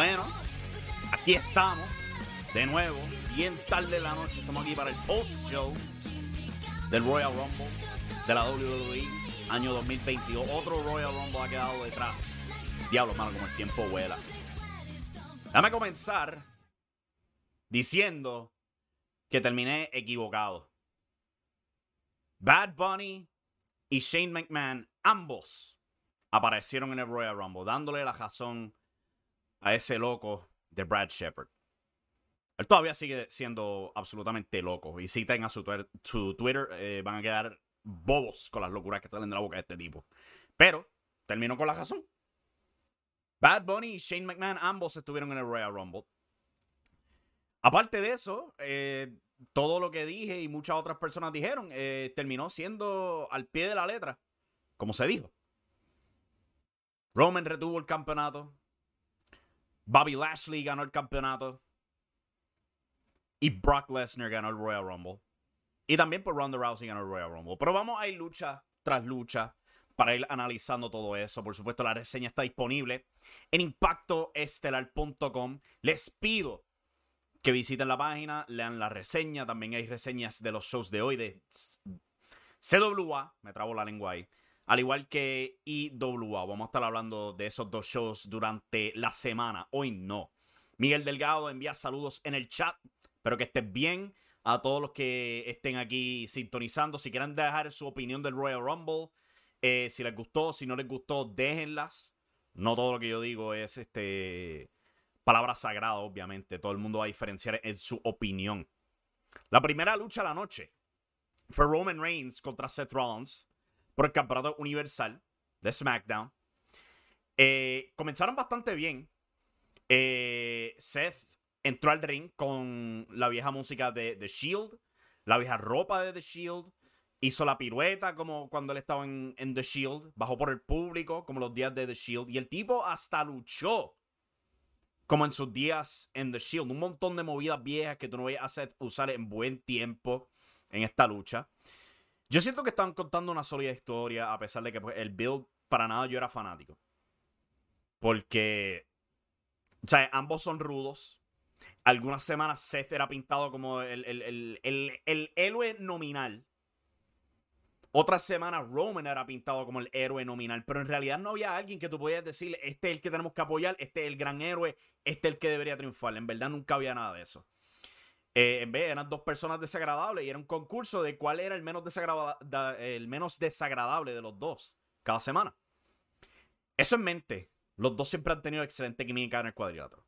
bueno, aquí estamos, de nuevo, bien tarde de la noche. Estamos aquí para el post-show del Royal Rumble de la WWE, año 2022. Otro Royal Rumble ha quedado detrás. Diablo, mano, como el tiempo vuela. Dame comenzar diciendo que terminé equivocado. Bad Bunny y Shane McMahon, ambos, aparecieron en el Royal Rumble, dándole la razón a ese loco de Brad Shepard. Él todavía sigue siendo absolutamente loco. Y si tengan su, su Twitter, eh, van a quedar bobos con las locuras que salen de la boca de este tipo. Pero terminó con la razón. Bad Bunny y Shane McMahon ambos estuvieron en el Royal Rumble. Aparte de eso, eh, todo lo que dije y muchas otras personas dijeron eh, terminó siendo al pie de la letra, como se dijo. Roman retuvo el campeonato. Bobby Lashley ganó el campeonato. Y Brock Lesnar ganó el Royal Rumble. Y también por Ronda Rousey ganó el Royal Rumble. Pero vamos a ir lucha tras lucha para ir analizando todo eso. Por supuesto, la reseña está disponible en impactoestelar.com. Les pido que visiten la página, lean la reseña. También hay reseñas de los shows de hoy de CWA. Me trabo la lengua ahí. Al igual que IWA. Vamos a estar hablando de esos dos shows durante la semana. Hoy no. Miguel Delgado envía saludos en el chat. Espero que estés bien. A todos los que estén aquí sintonizando. Si quieren dejar su opinión del Royal Rumble. eh, si les gustó, si no les gustó, déjenlas. No todo lo que yo digo es este palabra sagrada, obviamente. Todo el mundo va a diferenciar en su opinión. La primera lucha de la noche fue Roman Reigns contra Seth Rollins por el campeonato universal de SmackDown. Eh, comenzaron bastante bien. Eh, Seth entró al ring con la vieja música de The Shield, la vieja ropa de The Shield. Hizo la pirueta como cuando él estaba en, en The Shield. Bajó por el público como los días de The Shield. Y el tipo hasta luchó como en sus días en The Shield. Un montón de movidas viejas que tú no veías a Seth usar en buen tiempo en esta lucha. Yo siento que están contando una sólida historia, a pesar de que pues, el build, para nada yo era fanático. Porque, o sea, ambos son rudos. Algunas semanas Seth era pintado como el, héroe nominal. Otras semanas Roman era pintado como el héroe nominal. Pero en realidad no había alguien que tú podías decirle, este es el que tenemos que apoyar, este es el gran héroe, este es el que debería triunfar. En verdad nunca había nada de eso. Eh, en vez eran dos personas desagradables y era un concurso de cuál era el menos, desagrada- da- el menos desagradable de los dos cada semana. Eso en mente, los dos siempre han tenido excelente química en el cuadrilátero.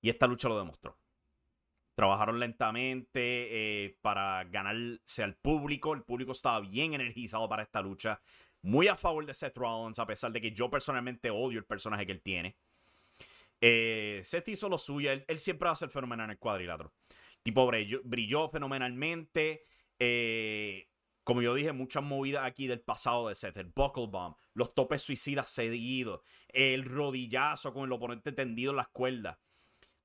Y esta lucha lo demostró. Trabajaron lentamente eh, para ganarse al público. El público estaba bien energizado para esta lucha. Muy a favor de Seth Rollins, a pesar de que yo personalmente odio el personaje que él tiene. Eh, Seth hizo lo suyo. Él, él siempre va a ser fenomenal en el cuadrilátero. Tipo brilló, brilló fenomenalmente. eh, como yo dije, muchas movidas aquí del pasado de Seth. El buckle bomb, los topes suicidas seguidos, el rodillazo con el oponente tendido en las cuerdas.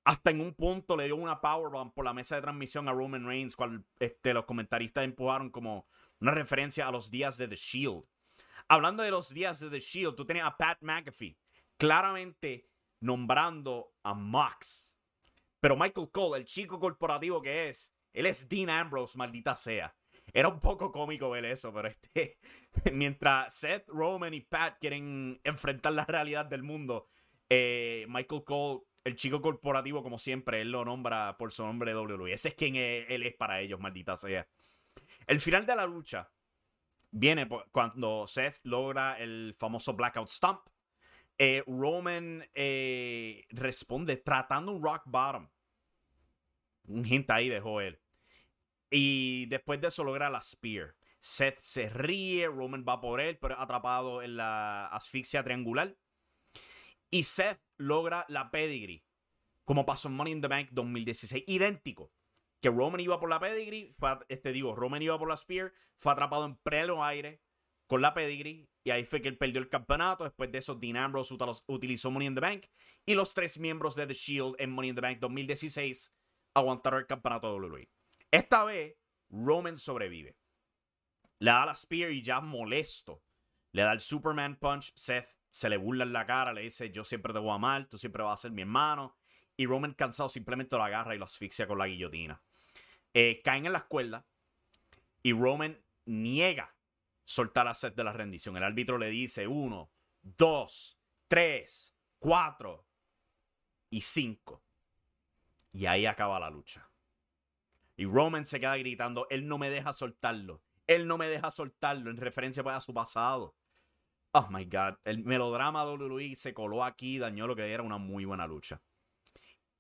Hasta en un punto le dio una powerbomb por la mesa de transmisión a Roman Reigns, cual este, los comentaristas empujaron como una referencia a los días de The Shield. Hablando de los días de The Shield, tú tienes a Pat McAfee claramente nombrando a Max. Pero Michael Cole, el chico corporativo que es, él es Dean Ambrose, maldita sea. Era un poco cómico ver eso, pero este, mientras Seth, Roman y Pat quieren enfrentar la realidad del mundo, eh, Michael Cole, el chico corporativo, como siempre, él lo nombra por su nombre WWE. Ese es quien él es para ellos, maldita sea. El final de la lucha viene cuando Seth logra el famoso Blackout Stomp. Eh, Roman eh, responde tratando un rock bottom. Un hint ahí dejó él. Y después de eso logra la Spear. Seth se ríe, Roman va por él, pero atrapado en la asfixia triangular. Y Seth logra la pedigree, como pasó en Money in the Bank 2016. Idéntico. Que Roman iba por la pedigree, este digo, Roman iba por la Spear, fue atrapado en pleno aire con la pedigree. Y ahí fue que él perdió el campeonato. Después de eso, Dean Ambrose utilizó Money in the Bank. Y los tres miembros de The Shield en Money in the Bank 2016 aguantaron el campeonato de WWE. Esta vez, Roman sobrevive. Le da la Spear y ya molesto. Le da el Superman Punch. Seth se le burla en la cara. Le dice: Yo siempre te voy a amar. Tú siempre vas a ser mi hermano. Y Roman, cansado, simplemente lo agarra y lo asfixia con la guillotina. Eh, caen en las cuerdas. Y Roman niega soltar a Seth de la rendición. El árbitro le dice: Uno, dos, tres, cuatro y cinco. Y ahí acaba la lucha. Y Roman se queda gritando, él no me deja soltarlo. Él no me deja soltarlo en referencia pues, a su pasado. Oh my God. El melodrama de WWE se coló aquí, dañó lo que era una muy buena lucha.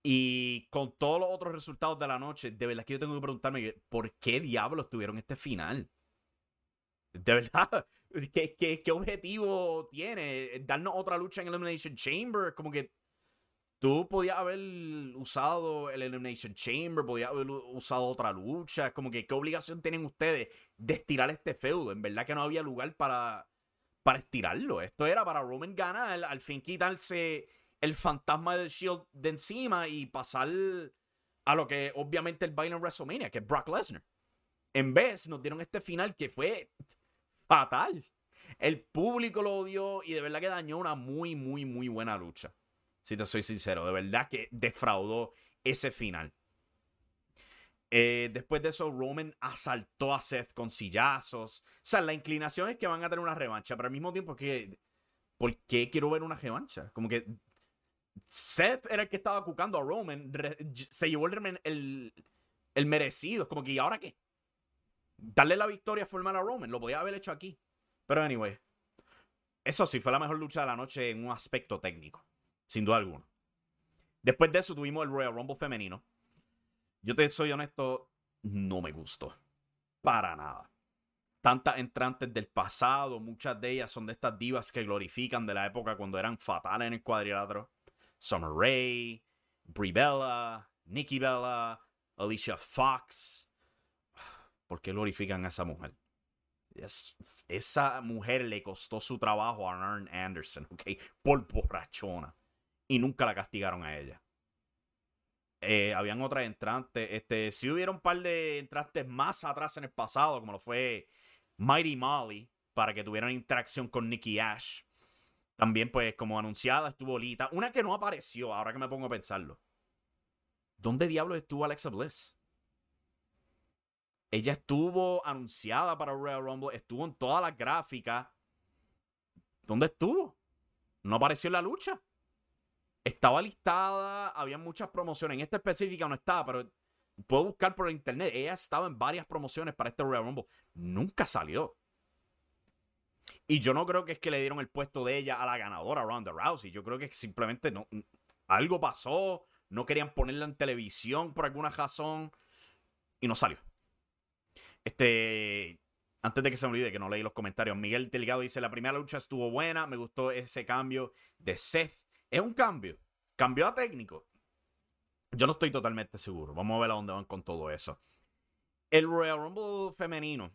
Y con todos los otros resultados de la noche, de verdad que yo tengo que preguntarme por qué diablos tuvieron este final. De verdad, ¿qué, qué, qué objetivo tiene? ¿Darnos otra lucha en Elimination Chamber? Como que Tú podías haber usado el Elimination Chamber, podías haber usado otra lucha. Como que, ¿qué obligación tienen ustedes de estirar este feudo? En verdad que no había lugar para, para estirarlo. Esto era para Roman ganar, al fin quitarse el fantasma del Shield de encima y pasar a lo que obviamente el baile en WrestleMania, que es Brock Lesnar. En vez, nos dieron este final que fue fatal. El público lo odió y de verdad que dañó una muy, muy, muy buena lucha si te soy sincero. De verdad que defraudó ese final. Eh, después de eso, Roman asaltó a Seth con sillazos. O sea, la inclinación es que van a tener una revancha, pero al mismo tiempo que. ¿Por qué quiero ver una revancha? Como que Seth era el que estaba cucando a Roman. se llevó el, el, merecido. Es como que, ¿y ahora qué? Darle la victoria formal a Roman. Lo podía haber hecho aquí. Pero, anyway. Eso sí, fue la mejor lucha de la noche en un aspecto técnico sin duda alguna. Después de eso tuvimos el Royal Rumble femenino. Yo te soy honesto, no me gustó. Para nada. Tantas entrantes del pasado, muchas de ellas son de estas divas que glorifican de la época cuando eran fatales en el cuadrilátero. Summer Rae, Brie Bella, Nikki Bella, Alicia Fox. ¿Por qué glorifican a esa mujer? esa mujer le costó su trabajo a Arn Anderson, ¿ok? Por borrachona y nunca la castigaron a ella. Eh, habían otras entrantes. Este, sí hubieron un par de entrantes más atrás en el pasado, como lo fue Mighty Molly, para que tuvieran interacción con Nicky Ash. También, pues, como anunciada, estuvo Lita. Una que no apareció, ahora que me pongo a pensarlo. ¿Dónde diablos estuvo Alexa Bliss? Ella estuvo anunciada para Royal Rumble, estuvo en todas las gráficas. ¿Dónde estuvo? No apareció en la lucha. Estaba listada, había muchas promociones. En esta específica no estaba, pero puedo buscar por internet. Ella estaba en varias promociones para este Royal Rumble. Nunca salió. Y yo no creo que es que le dieron el puesto de ella a la ganadora Ronda Rousey. Yo creo que simplemente no, algo pasó. No querían ponerla en televisión por alguna razón. Y no salió. Este. Antes de que se me olvide que no leí los comentarios, Miguel Delgado dice: La primera lucha estuvo buena. Me gustó ese cambio de Seth es un cambio. Cambió a técnico. Yo no estoy totalmente seguro. Vamos a ver a dónde van con todo eso. El Royal Rumble femenino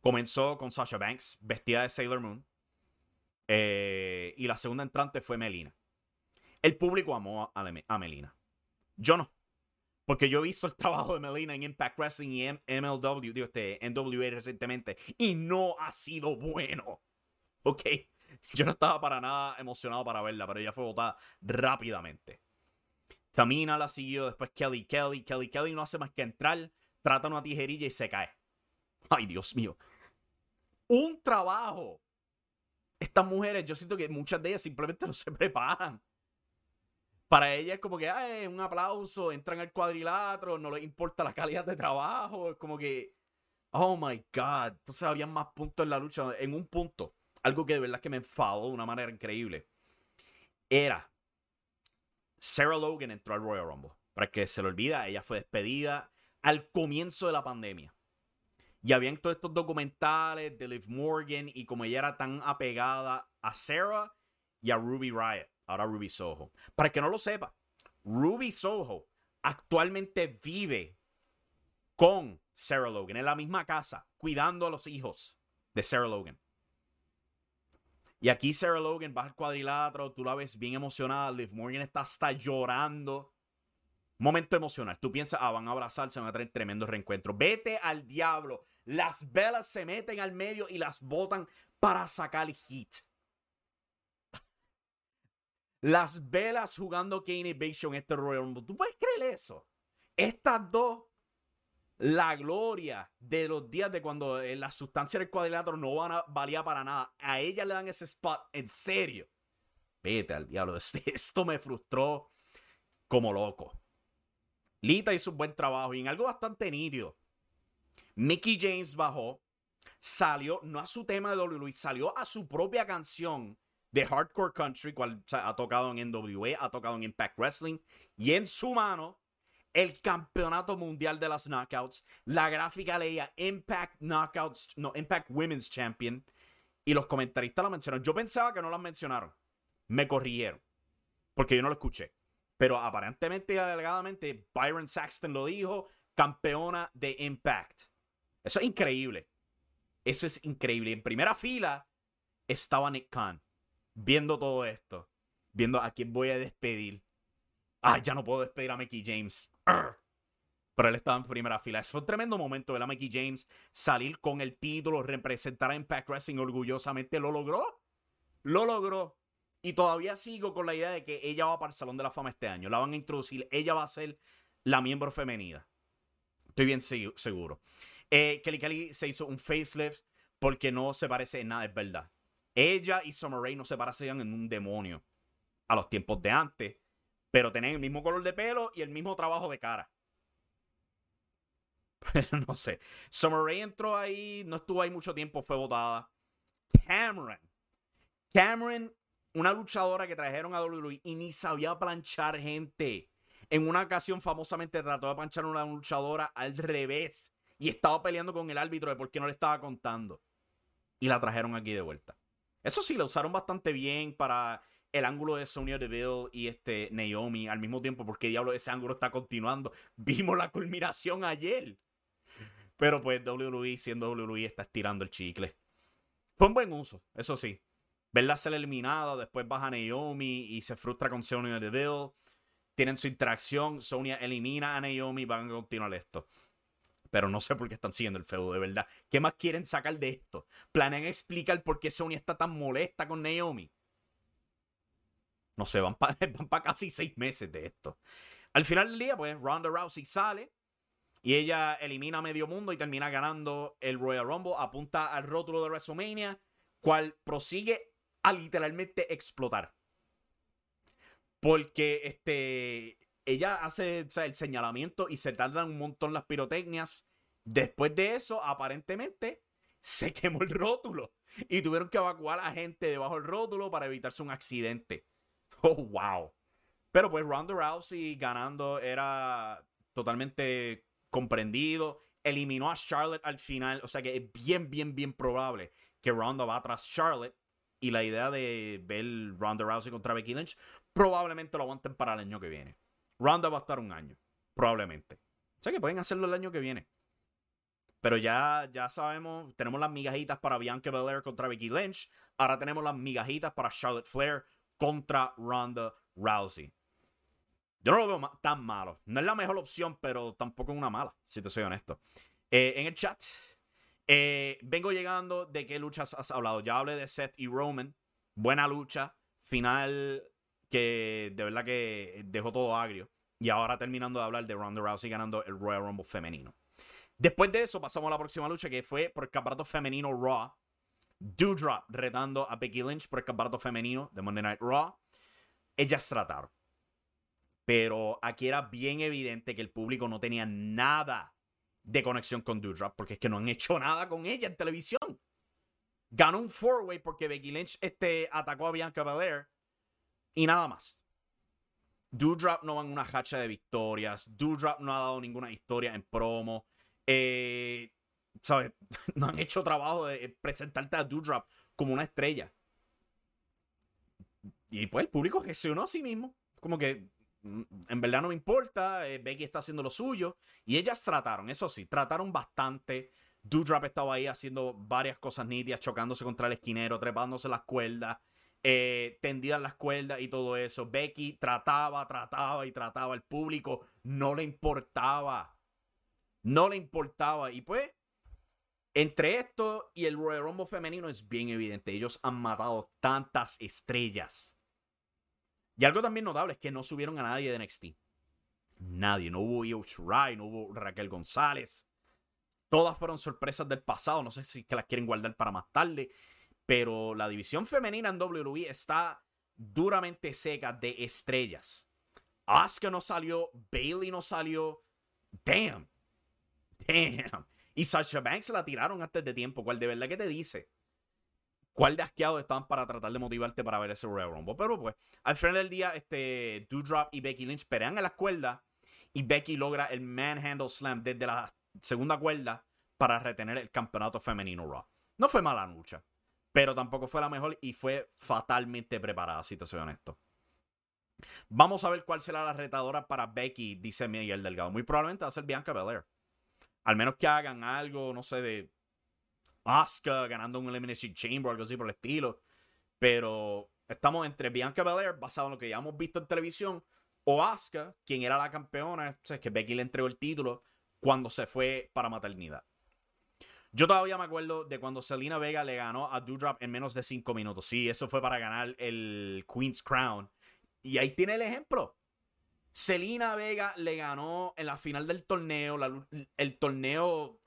comenzó con Sasha Banks, vestida de Sailor Moon. Eh, y la segunda entrante fue Melina. El público amó a, Melina. Yo no. Porque yo he visto el trabajo de Melina en Impact Wrestling y MLW, digo, este, NWA recientemente, y no ha sido bueno. ¿Ok? Yo no estaba para nada emocionado para verla, pero ella fue votada rápidamente. Tamina la siguió, después Kelly Kelly. Kelly Kelly no hace más que entrar, trata una tijerilla y se cae. Ay, Dios mío. Un trabajo. Estas mujeres, yo siento que muchas de ellas simplemente no se preparan. Para ellas es como que, ay, un aplauso, entran al cuadrilátero, no les importa la calidad de trabajo. Es como que, oh my God. Entonces había más puntos en la lucha. En un punto, algo que de verdad que me enfadó de una manera increíble, era Sarah Logan entró al Royal Rumble. Para que se lo olvida, ella fue despedida al comienzo de la pandemia. Y habían todos estos documentales de Liv Morgan y como ella era tan apegada a Sarah y a Ruby Riot, ahora Ruby Soho. Para que no lo sepa, Ruby Soho actualmente vive con Sarah Logan en la misma casa, cuidando a los hijos de Sarah Logan. Y aquí Sarah Logan va al cuadrilátero, tú la ves bien emocionada, Liv Morgan está hasta llorando. Momento emocional. Tú piensas, ah, van a abrazarse, van a tener tremendo reencuentro. Vete al diablo. Las velas se meten al medio y las botan para sacar hit. Las velas jugando Kane y Big en este Royal Rumble. ¿Tú puedes creer eso? Estas dos la gloria de los días de cuando eh, la sustancia del cuadrilátero no valía para nada. A ella le dan ese spot en serio. Vete al diablo. Esto me frustró como loco. Lita hizo un buen trabajo y en algo bastante nítido. Mickey James bajó, salió, no a su tema de WWE, salió a su propia canción de Hardcore Country, cual ha tocado en NWA, ha tocado en Impact Wrestling, y en su mano el campeonato mundial de las knockouts. La gráfica leía Impact Knockouts, no, Impact Women's Champion. Y los comentaristas lo mencionaron. Yo pensaba que no las mencionaron. Me corrigieron. Porque yo no lo escuché. Pero aparentemente y alegadamente, Byron Saxton lo dijo, campeona de Impact. Eso es increíble. Eso es increíble. En primera fila estaba Nick Khan viendo todo esto. Viendo a quién voy a despedir. Ah, ya no puedo despedir a Mickey James. Pero él estaba en primera fila. Fue un tremendo momento ver a Mickey James salir con el título, representar a Impact Wrestling orgullosamente. ¿Lo logró? Lo logró. Y todavía sigo con la idea de que ella va para el Salón de la Fama este año. La van a introducir. Ella va a ser la miembro femenina. Estoy bien seguro. Eh, Kelly Kelly se hizo un facelift porque no se parece en nada, es verdad. Ella y Summer Rae no se parecían en un demonio a los tiempos de antes pero tenían el mismo color de pelo y el mismo trabajo de cara. Pero no sé. Summer entró ahí, no estuvo ahí mucho tiempo, fue votada. Cameron. Cameron, una luchadora que trajeron a WWE y ni sabía planchar gente. En una ocasión, famosamente trató de planchar a una luchadora al revés. Y estaba peleando con el árbitro de por qué no le estaba contando. Y la trajeron aquí de vuelta. Eso sí, la usaron bastante bien para el ángulo de Sonya Deville y este Naomi al mismo tiempo, porque diablo ese ángulo está continuando. Vimos la culminación ayer. Pero pues WWE, siendo WWE, está estirando el chicle. Fue un buen uso, eso sí. Verla ser eliminada, después baja Naomi y se frustra con Sonya Deville. Tienen su interacción, Sonya elimina a Naomi, van a continuar esto. Pero no sé por qué están siguiendo el feudo, de verdad. ¿Qué más quieren sacar de esto? ¿Planean explicar por qué Sonya está tan molesta con Naomi? No sé, van para casi seis meses de esto. Al final del día, pues Ronda Rousey sale y ella elimina a medio mundo y termina ganando el Royal Rumble. Apunta al rótulo de WrestleMania, cual prosigue a literalmente explotar. Porque este, ella hace el señalamiento y se tardan un montón las pirotecnias. Después de eso, aparentemente, se quemó el rótulo. Y tuvieron que evacuar a gente debajo del rótulo para evitarse un accidente. Oh, wow. Pero pues Ronda Rousey ganando era totalmente comprendido. Eliminó a Charlotte al final. O sea que es bien, bien, bien probable que Ronda va tras Charlotte. Y la idea de ver Ronda Rousey contra Becky Lynch probablemente lo aguanten para el año que viene. Ronda va a estar un año. Probablemente. O sea que pueden hacerlo el año que viene. Pero ya, ya sabemos, tenemos las migajitas para Bianca Belair contra Becky Lynch. Ahora tenemos las migajitas para Charlotte Flair contra Ronda Rousey. Yo no lo veo tan malo. No es la mejor opción, pero tampoco es una mala, si te soy honesto. Eh, en el chat, eh, vengo llegando de qué luchas has hablado. Ya hablé de Seth y Roman. Buena lucha. Final que de verdad que dejó todo agrio. Y ahora terminando de hablar de Ronda Rousey ganando el Royal Rumble femenino. Después de eso pasamos a la próxima lucha que fue por el campeonato femenino Raw. Doudrop retando a Becky Lynch por el campeonato femenino de Monday Night Raw. Ellas trataron. Pero aquí era bien evidente que el público no tenía nada de conexión con Doudrop porque es que no han hecho nada con ella en televisión. Ganó un four-way porque Becky Lynch este, atacó a Bianca Belair y nada más. Doudrop no va en una hacha de victorias. Doudrop no ha dado ninguna historia en promo. Eh, ¿Sabes? No han hecho trabajo de presentarte a Doudrop como una estrella. Y pues el público gestionó a sí mismo. Como que mm, en verdad no me importa. Eh, Becky está haciendo lo suyo. Y ellas trataron, eso sí, trataron bastante. Doudrop estaba ahí haciendo varias cosas nítidas, chocándose contra el esquinero, trepándose las cuerdas eh, tendían las cuerdas y todo eso. Becky trataba, trataba y trataba. El público no le importaba. No le importaba. Y pues, entre esto y el Royal Rumble femenino es bien evidente. Ellos han matado tantas estrellas. Y algo también notable es que no subieron a nadie de NXT. Nadie. No hubo Io Shirai, no hubo Raquel González. Todas fueron sorpresas del pasado. No sé si que las quieren guardar para más tarde. Pero la división femenina en WWE está duramente seca de estrellas. Asuka no salió, Bailey no salió. Damn. Damn. Y Sasha Banks la tiraron antes de tiempo. ¿Cuál de verdad que te dice? ¿Cuál de asqueados estaban para tratar de motivarte para ver ese Royal Rumble? Pero pues, al final del día, este, Doudrop y Becky Lynch pelean en la cuerda y Becky logra el Manhandle Slam desde la segunda cuerda para retener el campeonato femenino Raw. No fue mala lucha pero tampoco fue la mejor y fue fatalmente preparada, si te soy honesto. Vamos a ver cuál será la retadora para Becky, dice Miguel Delgado. Muy probablemente va a ser Bianca Belair. Al menos que hagan algo, no sé, de Asuka ganando un Elimination Chamber o algo así por el estilo. Pero estamos entre Bianca Belair, basado en lo que ya hemos visto en televisión, o Asuka, quien era la campeona, o que Becky le entregó el título cuando se fue para maternidad. Yo todavía me acuerdo de cuando Selena Vega le ganó a Doudrop en menos de 5 minutos. Sí, eso fue para ganar el Queen's Crown. Y ahí tiene el ejemplo. Selena Vega le ganó en la final del torneo. el torneo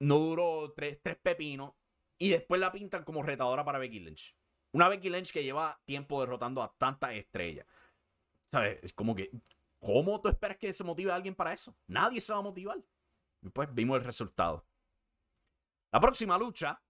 no duró tres, tres pepinos. Y después la pintan como retadora para Becky Lynch. Una Becky Lynch que lleva tiempo derrotando a tantas estrellas. ¿Sabes? Es como que, ¿cómo tú esperas que se motive a alguien para eso? Nadie se va a motivar. Y pues vimos el resultado. La próxima lucha,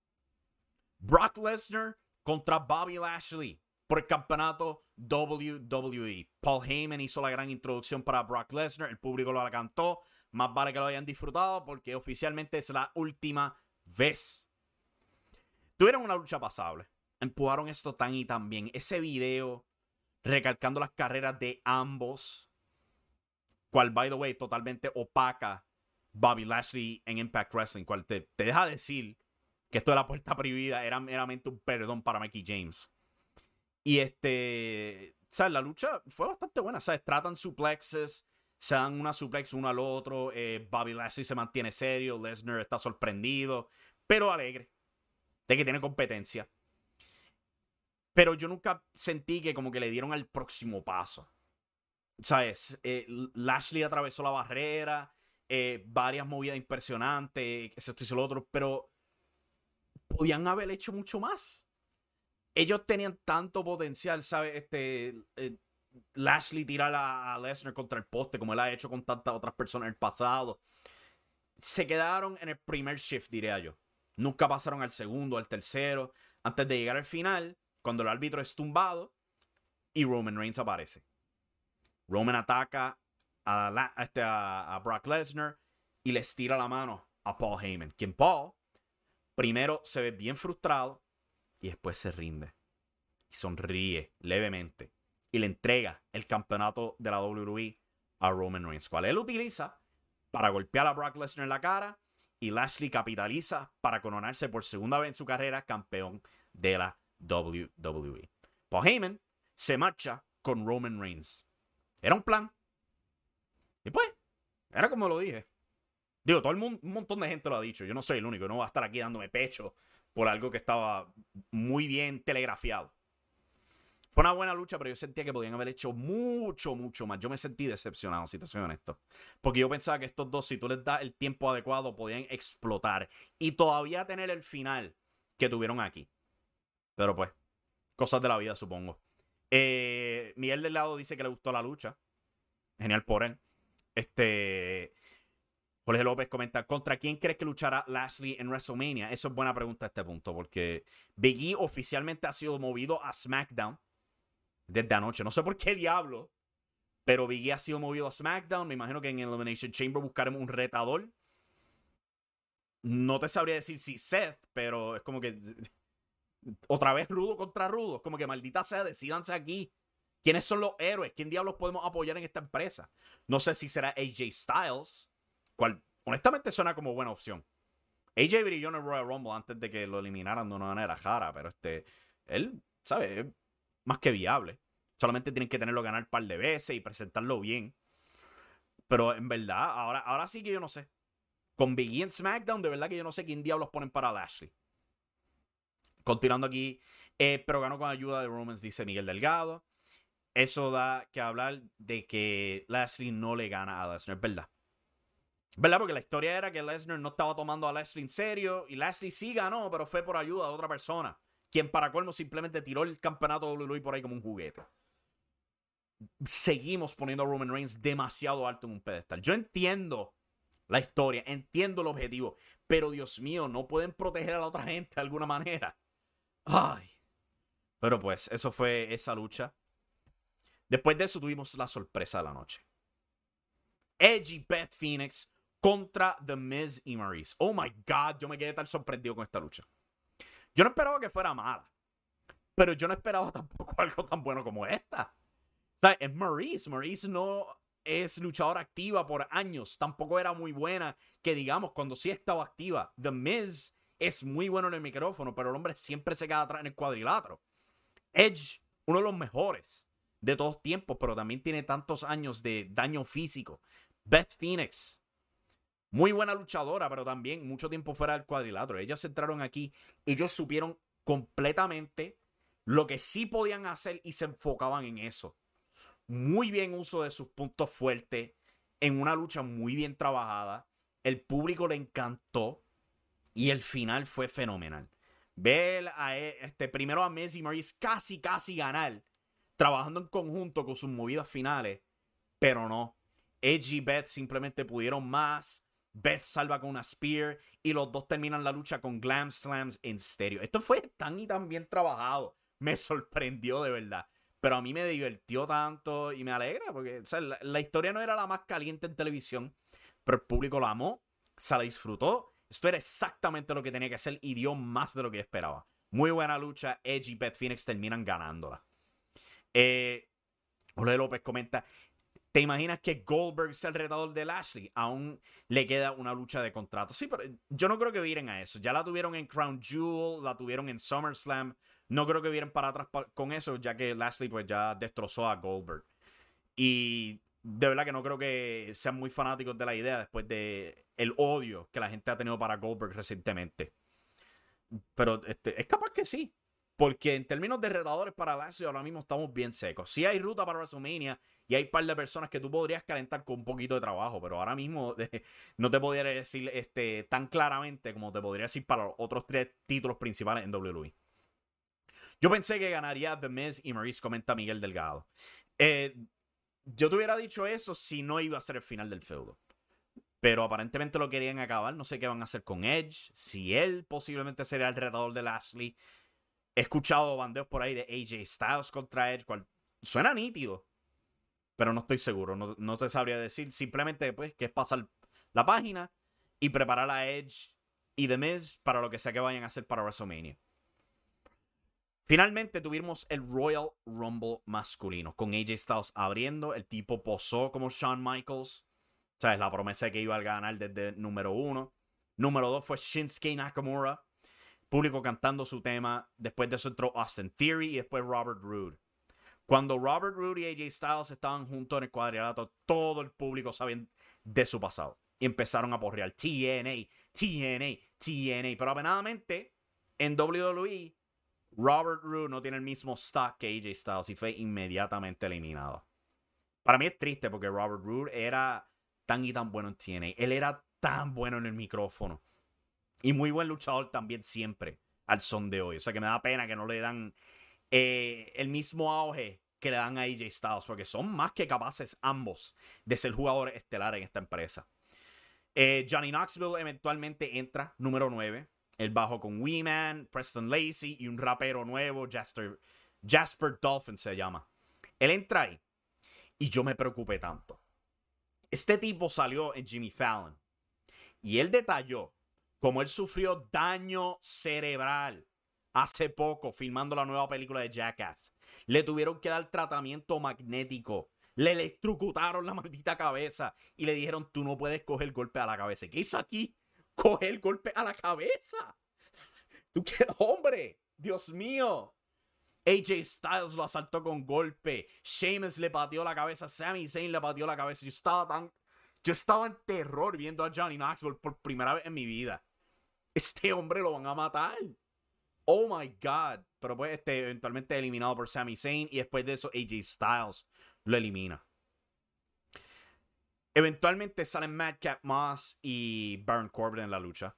Brock Lesnar contra Bobby Lashley por el campeonato WWE. Paul Heyman hizo la gran introducción para Brock Lesnar, el público lo cantó, más vale que lo hayan disfrutado porque oficialmente es la última vez. Tuvieron una lucha pasable, empujaron esto tan y tan bien. Ese video recalcando las carreras de ambos, cual, by the way, totalmente opaca Bobby Lashley en Impact Wrestling, cual te, deja decir que esto de la puerta prohibida era meramente un perdón para Mickey James. Y este, ¿sabes? La lucha fue bastante buena, ¿sabes? Tratan suplexes, se dan una suplex uno al otro, eh, Bobby Lashley se mantiene serio, Lesnar está sorprendido, pero alegre de que tiene competencia. Pero yo nunca sentí que como que le dieron al próximo paso. ¿Sabes? Eh, Lashley atravesó la barrera, eh, varias movidas impresionantes, eso, esto otro, pero podían haber hecho mucho más. Ellos tenían tanto potencial, ¿sabes? Este, eh, Lashley tirar a, Lesnar contra el poste, como él ha hecho con tantas otras personas en el pasado. Se quedaron en el primer shift, diría yo. Nunca pasaron al segundo, al tercero. Antes de llegar al final, cuando el árbitro es tumbado y Roman Reigns aparece. Roman ataca a, este, a, Brock Lesnar y les tira la mano a Paul Heyman. Quien Paul primero se ve bien frustrado y después se rinde. Y sonríe levemente. Y le entrega el campeonato de la WWE a Roman Reigns. Cual él utiliza para golpear a Brock Lesnar en la cara y Lashley capitaliza para coronarse por segunda vez en su carrera campeón de la WWE. Paul Heyman se marcha con Roman Reigns. Era un plan. Y pues, era como lo dije. Digo, todo el mundo, un montón de gente lo ha dicho. Yo no soy el único. No va a estar aquí dándome pecho por algo que estaba muy bien telegrafiado. Fue una buena lucha, pero yo sentía que podían haber hecho mucho, mucho más. Yo me sentí decepcionado, si te soy honesto. Porque yo pensaba que estos dos, si tú les das el tiempo adecuado, podían explotar. Y todavía tener el final que tuvieron aquí. Pero pues, cosas de la vida, supongo. Eh, Miguel del lado dice que le gustó la lucha. Genial por él. Este. Jorge López comenta: ¿Contra quién crees que luchará Lashley en WrestleMania? Eso es buena pregunta a este punto, porque Big E oficialmente ha sido movido a SmackDown desde anoche. No sé por qué diablo, pero Big E ha sido movido a SmackDown. Me imagino que en Elimination Chamber buscaremos un retador. No te sabría decir si Seth, pero es como que. Otra vez rudo contra rudo. Es como que maldita sea, decidanse aquí. ¿Quiénes son los héroes? ¿Quién diablos podemos apoyar en esta empresa? No sé si será AJ Styles, cual honestamente suena como buena opción. AJ brilló en el Royal Rumble antes de que lo eliminaran de una manera jara, pero este, él, ¿sabes? más que viable. Solamente tienen que tenerlo ganar un par de veces y presentarlo bien. Pero en verdad, ahora, ahora sí que yo no sé. Con Biggie en SmackDown, de verdad que yo no sé quién diablos ponen para Lashley. Continuando aquí, eh, pero ganó con ayuda de Romans, dice Miguel Delgado. Eso da que hablar de que Lashley no le gana a Lesnar, ¿verdad? ¿Verdad? Porque la historia era que Lesnar no estaba tomando a Lashley en serio y Lashley sí ganó, pero fue por ayuda de otra persona quien para colmo simplemente tiró el campeonato WWE por ahí como un juguete. Seguimos poniendo a Roman Reigns demasiado alto en un pedestal. Yo entiendo la historia, entiendo el objetivo, pero Dios mío, no pueden proteger a la otra gente de alguna manera. Ay. Pero pues, eso fue esa lucha. Después de eso tuvimos la sorpresa de la noche. Edge y Beth Phoenix contra The Miz y Maurice. Oh my God, yo me quedé tan sorprendido con esta lucha. Yo no esperaba que fuera mala. Pero yo no esperaba tampoco algo tan bueno como esta. O sea, es Maurice. Maurice no es luchadora activa por años. Tampoco era muy buena. Que digamos, cuando sí estaba activa. The Miz es muy bueno en el micrófono, pero el hombre siempre se queda atrás en el cuadrilátero. Edge, uno de los mejores de todos tiempos, pero también tiene tantos años de daño físico. Beth Phoenix, muy buena luchadora, pero también mucho tiempo fuera del cuadrilátero. Ellas entraron aquí, ellos supieron completamente lo que sí podían hacer y se enfocaban en eso. Muy bien uso de sus puntos fuertes, en una lucha muy bien trabajada. El público le encantó y el final fue fenomenal. Ver a e, este, primero a Messi y Maurice casi, casi ganar, trabajando en conjunto con sus movidas finales, pero no. Edge y Beth simplemente pudieron más Beth salva con una spear y los dos terminan la lucha con glam slams en estéreo. Esto fue tan y tan bien trabajado. Me sorprendió de verdad. Pero a mí me divirtió tanto y me alegra porque la, historia no era la más caliente en televisión, pero el público la amó, se la disfrutó. Esto era exactamente lo que tenía que hacer y dio más de lo que esperaba. Muy buena lucha. Edge y Beth Phoenix terminan ganándola. Eh, Ole López comenta: ¿Te imaginas que Goldberg sea el retador de Lashley? Aún le queda una lucha de contrato. Sí, pero yo no creo que viren a eso. Ya la tuvieron en Crown Jewel, la tuvieron en SummerSlam. No creo que viren para atrás con eso, ya que Lashley pues ya destrozó a Goldberg. Y de verdad que no creo que sean muy fanáticos de la idea después de el odio que la gente ha tenido para Goldberg recientemente. Pero este, es capaz que sí. Porque en términos de retadores para Lashley ahora mismo estamos bien secos. Sí hay ruta para WrestleMania y hay un par de personas que tú podrías calentar con un poquito de trabajo, pero ahora mismo no te podría decir este, tan claramente como te podría decir para los otros tres títulos principales en WWE. Yo pensé que ganaría The Miz y Maurice, comenta Miguel Delgado. Eh, yo te hubiera dicho eso si no iba a ser el final del feudo. Pero aparentemente lo querían acabar. No sé qué van a hacer con Edge. Si él posiblemente sería el retador de Lashley. He escuchado bandeos por ahí de AJ Styles contra Edge, suena nítido, pero no estoy seguro, no, te sabría decir. Simplemente, pues, que es pasar la página y preparar a Edge y The Miz para lo que sea que vayan a hacer para WrestleMania. Finalmente tuvimos el Royal Rumble masculino, con AJ Styles abriendo, el tipo posó como Shawn Michaels, o sea, es la promesa de que iba a ganar desde número uno. Número dos fue Shinsuke Nakamura. Público cantando su tema. Después de eso entró Austin Theory y después Robert Roode. Cuando Robert Roode y AJ Styles estaban juntos en el cuadrilátero, todo el público sabía de su pasado. Y empezaron a porrear TNA, TNA, TNA. Pero apenadamente, en WWE, Robert Roode no tiene el mismo stock que AJ Styles y fue inmediatamente eliminado. Para mí es triste porque Robert Roode era tan y tan bueno en TNA. Él era tan bueno en el micrófono. Y muy buen luchador también siempre al son de hoy. O sea que me da pena que no le dan eh, el mismo auge que le dan a AJ Styles, porque son más que capaces ambos de ser jugadores estelares en esta empresa. Eh, Johnny Knoxville eventualmente entra, número 9. El bajo con Weeman, Preston Lacey y un rapero nuevo, Jasper, Jasper Dolphin se llama. Él entra ahí y yo me preocupé tanto. Este tipo salió en Jimmy Fallon y él detalló cómo él sufrió daño cerebral hace poco filmando la nueva película de Jackass. Le tuvieron que dar tratamiento magnético. Le electrocutaron la maldita cabeza y le dijeron, tú no puedes coger golpe a la cabeza. ¿Qué hizo aquí? Coger golpe a la cabeza. ¿Tú qué? Hombre, Dios mío. AJ Styles lo asaltó con golpe. Sheamus le pateó la cabeza. Sami Zayn le pateó la cabeza. Yo estaba tan. Yo estaba en terror viendo a Johnny Knoxville por primera vez en mi vida. Este hombre lo van a matar. Oh my God. Pero pues este, eventualmente eliminado por Sami Zayn. Y después de eso, AJ Styles lo elimina. Eventualmente salen Madcap Moss y Baron Corbin en la lucha.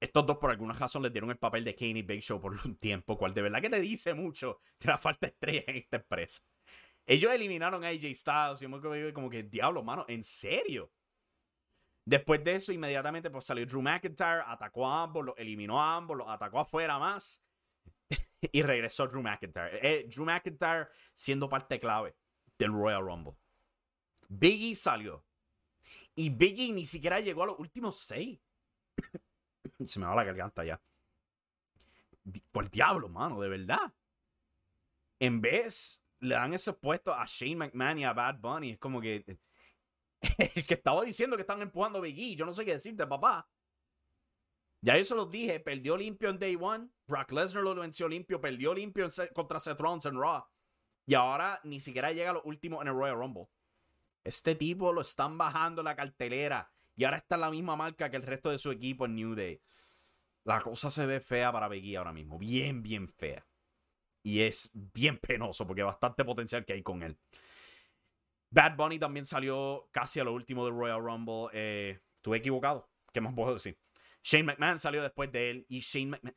Estos dos por alguna razón les dieron el papel de Kane y Big Show por un tiempo, cual de verdad que te dice mucho de la falta de estrella en esta empresa. Ellos eliminaron a AJ Styles y yo como que, diablo, mano, ¿en serio? Después de eso, inmediatamente pues salió Drew McIntyre, atacó a ambos, los eliminó a ambos, los atacó afuera más y regresó Drew McIntyre. Eh, Drew McIntyre siendo parte clave del Royal Rumble. Biggie salió. Y Biggie ni siquiera llegó a los últimos seis. Se me va la garganta ya. Por diablo, mano, de verdad. En vez, le dan ese puesto a Shane McMahon y a Bad Bunny. Es como que. El que estaba diciendo que están empujando a Biggie. Yo no sé qué decirte, papá. Ya eso los dije. Perdió limpio en Day One. Brock Lesnar lo venció limpio. Perdió limpio contra Seth Rollins en Raw. Y ahora ni siquiera llega a los últimos en el Royal Rumble. Este tipo lo están bajando la cartelera. Y ahora está en la misma marca que el resto de su equipo en New Day. La cosa se ve fea para Becky ahora mismo. Bien, bien fea. Y es bien penoso porque bastante potencial que hay con él. Bad Bunny también salió casi a lo último del Royal Rumble. Eh, estuve equivocado. ¿Qué más puedo decir? Shane McMahon salió después de él. Y Shane McMahon.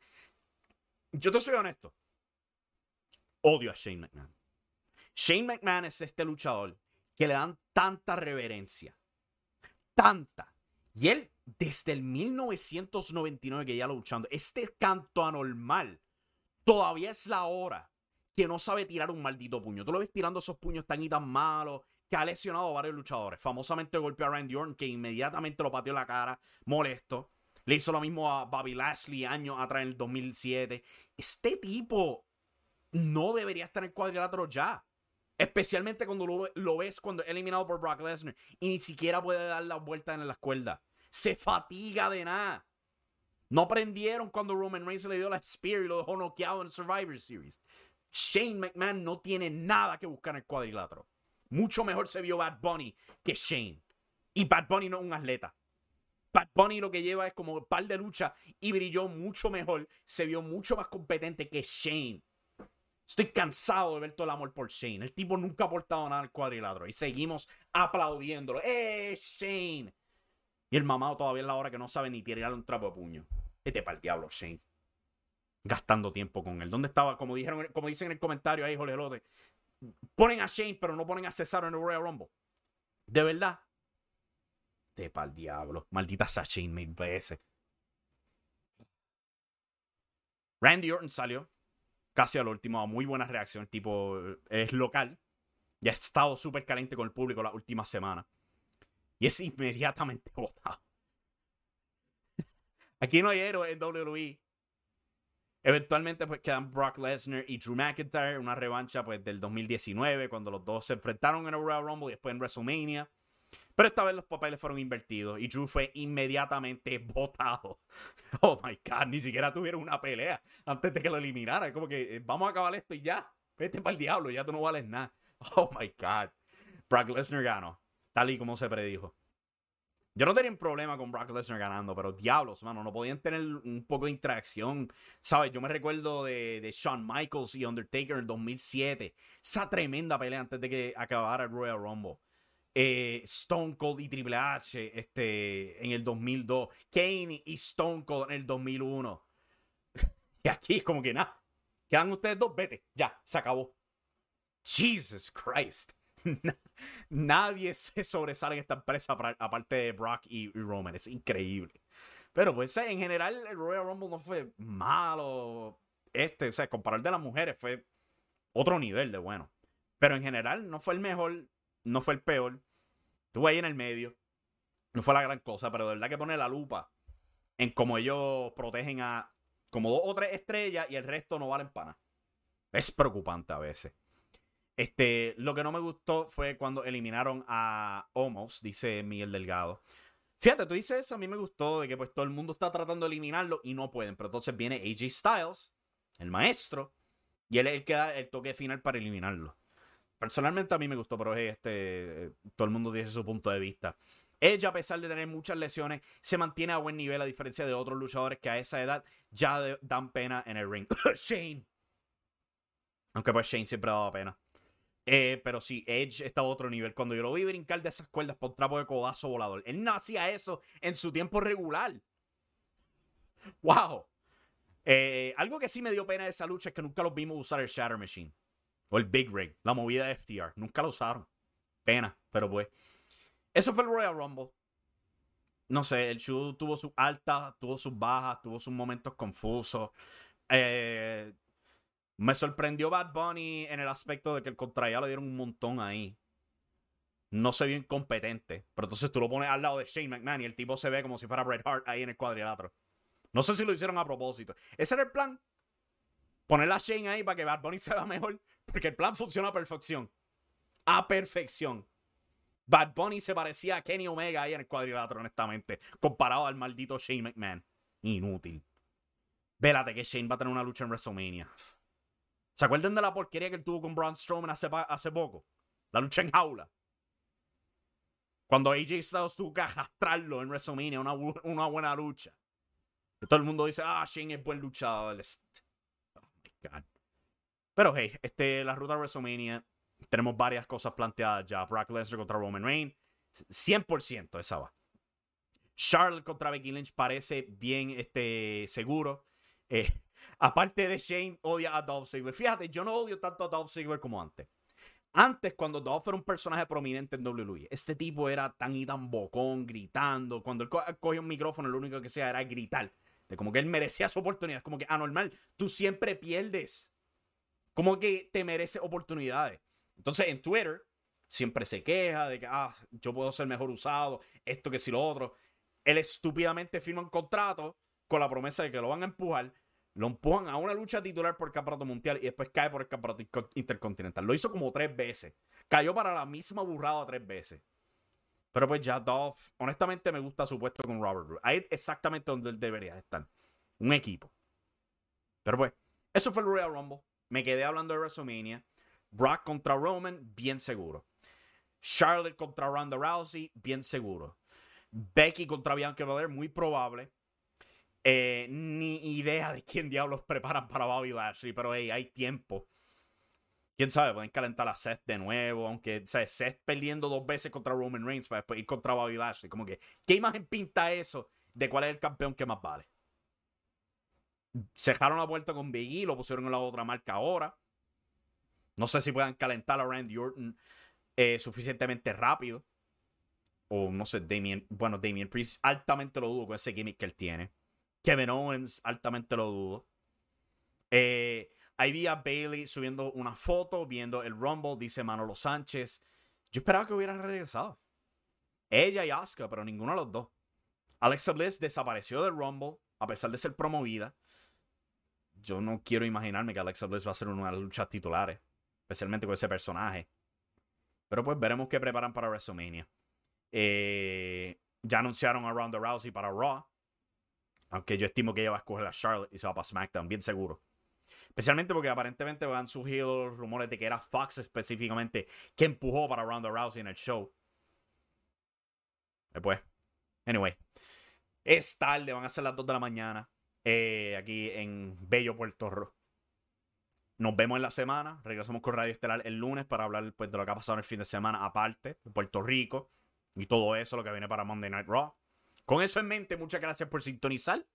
Yo te soy honesto. Odio a Shane McMahon. Shane McMahon es este luchador que le dan tanta reverencia. Tanta. Y él, desde el 1999 que ya luchando, este canto anormal, todavía es la hora que no sabe tirar un maldito puño. Tú lo ves tirando esos puños tan y tan malos, que ha lesionado a varios luchadores. Famosamente golpeó a Randy Orton, que inmediatamente lo pateó en la cara, molesto. Le hizo lo mismo a Bobby Lashley años atrás en el 2007. Este tipo no debería estar en el cuadrilátero ya. Especialmente cuando lo, ves cuando es eliminado por Brock Lesnar y ni siquiera puede dar la vuelta en la cuerdas. Se fatiga de nada. No aprendieron cuando Roman Reigns le dio la Spear y lo dejó noqueado en Survivor Series. Shane McMahon no tiene nada que buscar en el cuadrilátero. Mucho mejor se vio Bad Bunny que Shane. Y Bad Bunny no es un atleta. Bad Bunny lo que lleva es como un par de lucha y brilló mucho mejor. Se vio mucho más competente que Shane. Estoy cansado de ver todo el amor por Shane. El tipo nunca ha aportado nada al cuadrilátero. Y seguimos aplaudiéndolo. ¡Eh, Shane! Y el mamado todavía es la hora que no sabe ni tirar un trapo de puño. Este para el diablo, Shane. Gastando tiempo con él. ¿Dónde estaba? Como dijeron, como dicen en el comentario ahí, jolelote. Ponen a Shane, pero no ponen a Cesaro en el Royal Rumble. De verdad. Para el diablo. Maldita sea Shane mil veces. Randy Orton salió casi al último, muy buena reacción. El tipo eh, es local. Ya ha estado súper caliente con el público las últimas semanas. Y es inmediatamente votado. Aquí no hay héroes en WWE. Eventualmente pues quedan Brock Lesnar y Drew McIntyre, una revancha pues del 2019 cuando los dos se enfrentaron en el Royal Rumble y después en WrestleMania. Pero esta vez los papeles fueron invertidos y Drew fue inmediatamente votado. Oh my God, ni siquiera tuvieron una pelea antes de que lo eliminaran. Como que eh, vamos a acabar esto y ya. Vete para el diablo, ya tú no vales nada. Oh my God. Brock Lesnar ganó, tal y como se predijo. Yo no tenía un problema con Brock Lesnar ganando, pero diablos, mano, no podían tener un poco de interacción. ¿Sabes? Yo me recuerdo de, de Shawn Michaels y Undertaker en el 2007. Esa tremenda pelea antes de que acabara el Royal Rumble. Eh, Stone Cold y Triple H este, en el 2002. Kane y Stone Cold en el 2001. y aquí, como que nada. Quedan ustedes dos, vete. Ya, se acabó. Jesus Christ. Nadie se sobresale en esta empresa aparte de Brock y, Roman. Es increíble. Pero pues en general el Royal Rumble no fue malo. Este, o sea, comparar de las mujeres fue otro nivel de bueno. Pero en general no fue el mejor, no fue el peor. Estuvo ahí en el medio. No fue la gran cosa, pero de verdad que pone la lupa en cómo ellos protegen a como dos o tres estrellas y el resto no valen pana. Es preocupante a veces. Este, lo que no me gustó fue cuando eliminaron a Homos, dice Miguel Delgado. Fíjate, tú dices eso, a mí me gustó de que pues todo el mundo está tratando de eliminarlo y no pueden. Pero entonces viene AJ Styles, el maestro, y él es el que da el toque final para eliminarlo. Personalmente a mí me gustó, pero este, todo el mundo dice su punto de vista. Ella, a pesar de tener muchas lesiones, se mantiene a buen nivel a diferencia de otros luchadores que a esa edad ya dan pena en el ring. Shane. Aunque pues Shane siempre ha dado pena. Eh, pero sí, Edge está a otro nivel. Cuando yo lo vi brincar de esas cuerdas por trapo de codazo volador, él no hacía eso en su tiempo regular. ¡Wow! Eh, algo que sí me dio pena de esa lucha es que nunca los vimos usar el Shatter Machine o el Big Rig, la movida de FTR. Nunca lo usaron. Pena, pero pues. Eso fue el Royal Rumble. No sé, el show tuvo sus altas, tuvo sus bajas, tuvo sus momentos confusos. Eh, me sorprendió Bad Bunny en el aspecto de que el contra le dieron un montón ahí. No se vio incompetente. Pero entonces tú lo pones al lado de Shane McMahon y el tipo se ve como si fuera Bret Hart ahí en el cuadrilátero. No sé si lo hicieron a propósito. Ese era el plan. Poner a Shane ahí para que Bad Bunny se vea mejor. Porque el plan funciona a perfección. A perfección. Bad Bunny se parecía a Kenny Omega ahí en el cuadrilátero, honestamente. Comparado al maldito Shane McMahon. Inútil. Vélate que Shane va a tener una lucha en WrestleMania. ¿Se acuerdan de la porquería que él tuvo con Braun Strowman hace, poco? La lucha en jaula. Cuando AJ Styles tuvo que arrastrarlo en WrestleMania, una, buena lucha. Todo el mundo dice, ah, Shane es buen luchador. Oh my God. Pero hey, este, la ruta de WrestleMania, tenemos varias cosas planteadas ya. Brock Lesnar contra Roman Reigns, 100% esa va. Charlotte contra Becky Lynch parece bien este, seguro. Eh, Aparte de Shane, odia a Dolph Ziggler. Fíjate, yo no odio tanto a Dolph Ziggler como antes. Antes, cuando Dolph era un personaje prominente en WWE, este tipo era tan y tan bocón, gritando. Cuando él cogía un micrófono, lo único que hacía era gritar. De como que él merecía su oportunidad. Como que anormal. Tú siempre pierdes. Como que te mereces oportunidades. Entonces, en Twitter, siempre se queja de que, ah, yo puedo ser mejor usado, esto que si lo otro. Él estúpidamente firma un contrato con la promesa de que lo van a empujar lo empujan a una lucha titular por el campeonato mundial y después cae por el campeonato intercontinental. Lo hizo como tres veces. Cayó para la misma burrada tres veces. Pero pues ya Dolph, honestamente me gusta su puesto con Robert Roode. Ahí exactamente donde él debería estar. Un equipo. Pero pues, eso fue el Royal Rumble. Me quedé hablando de WrestleMania. Brock contra Roman, bien seguro. Charlotte contra Ronda Rousey, bien seguro. Becky contra Bianca Belair, muy probable. Eh, ni idea de quién diablos preparan para Bobby Lashley, pero hey, hay tiempo. Quién sabe, pueden calentar a Seth de nuevo, aunque o Seth perdiendo dos veces contra Roman Reigns para después ir contra Bobby Lashley. Como que, ¿qué imagen pinta eso de cuál es el campeón que más vale? Cerraron la puerta con Big E, lo pusieron en la otra marca ahora. No sé si puedan calentar a Randy Orton eh, suficientemente rápido. O no sé, Damien. Bueno, Damien Priest altamente lo dudo con ese gimmick que él tiene. Kevin Owens, altamente lo dudo. Eh, ahí vi a Bailey subiendo una foto, viendo el Rumble, dice Manolo Sánchez. Yo esperaba que hubiera regresado. Ella y Asuka, pero ninguno de los dos. Alexa Bliss desapareció del Rumble, a pesar de ser promovida. Yo no quiero imaginarme que Alexa Bliss va a ser una de las luchas titulares, especialmente con ese personaje. Pero pues veremos qué preparan para WrestleMania. Eh, ya anunciaron a Ronda Rousey para Raw. Aunque yo estimo que ella va a escoger a Charlotte y se va para SmackDown, bien seguro. Especialmente porque aparentemente van surgido rumores de que era Fox específicamente que empujó para Ronda Rousey en el show. Después, anyway. Es tarde, van a ser las 2 de la mañana. Eh, aquí en Bello Puerto Rico. Nos vemos en la semana. Regresamos con Radio Estelar el lunes para hablar pues, de lo que ha pasado en el fin de semana, aparte de Puerto Rico y todo eso, lo que viene para Monday Night Raw. Con eso en mente, muchas gracias por sintonizar.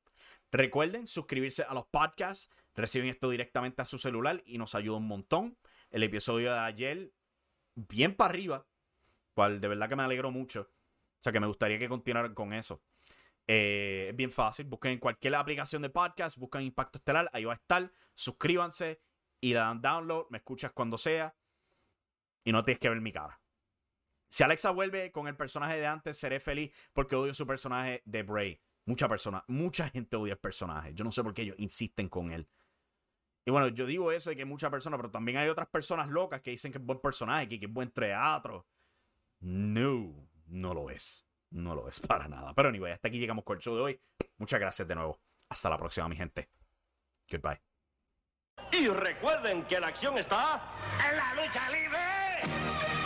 Recuerden suscribirse a los podcasts. Reciben esto directamente a su celular y nos ayuda un montón. El episodio de ayer, bien para arriba, cual de verdad que me alegro mucho. O sea que me gustaría que continuaran con eso. Eh, es bien fácil. Busquen en cualquier aplicación de podcast, buscan Impacto Estelar, ahí va a estar. Suscríbanse y dan download. Me escuchas cuando sea. Y no tienes que ver mi cara. Si Alexa vuelve con el personaje de antes, seré feliz porque odio su personaje de Bray. Mucha persona, mucha gente odia el personaje. Yo no sé por qué ellos insisten con él. Y bueno, yo digo eso de que muchas personas, pero también hay otras personas locas que dicen que es buen personaje, que, que es buen teatro. No, no lo es. No lo es para nada. Pero anyway, hasta aquí llegamos con el show de hoy. Muchas gracias de nuevo. Hasta la próxima, mi gente. Goodbye. Y recuerden que la acción está en la lucha libre.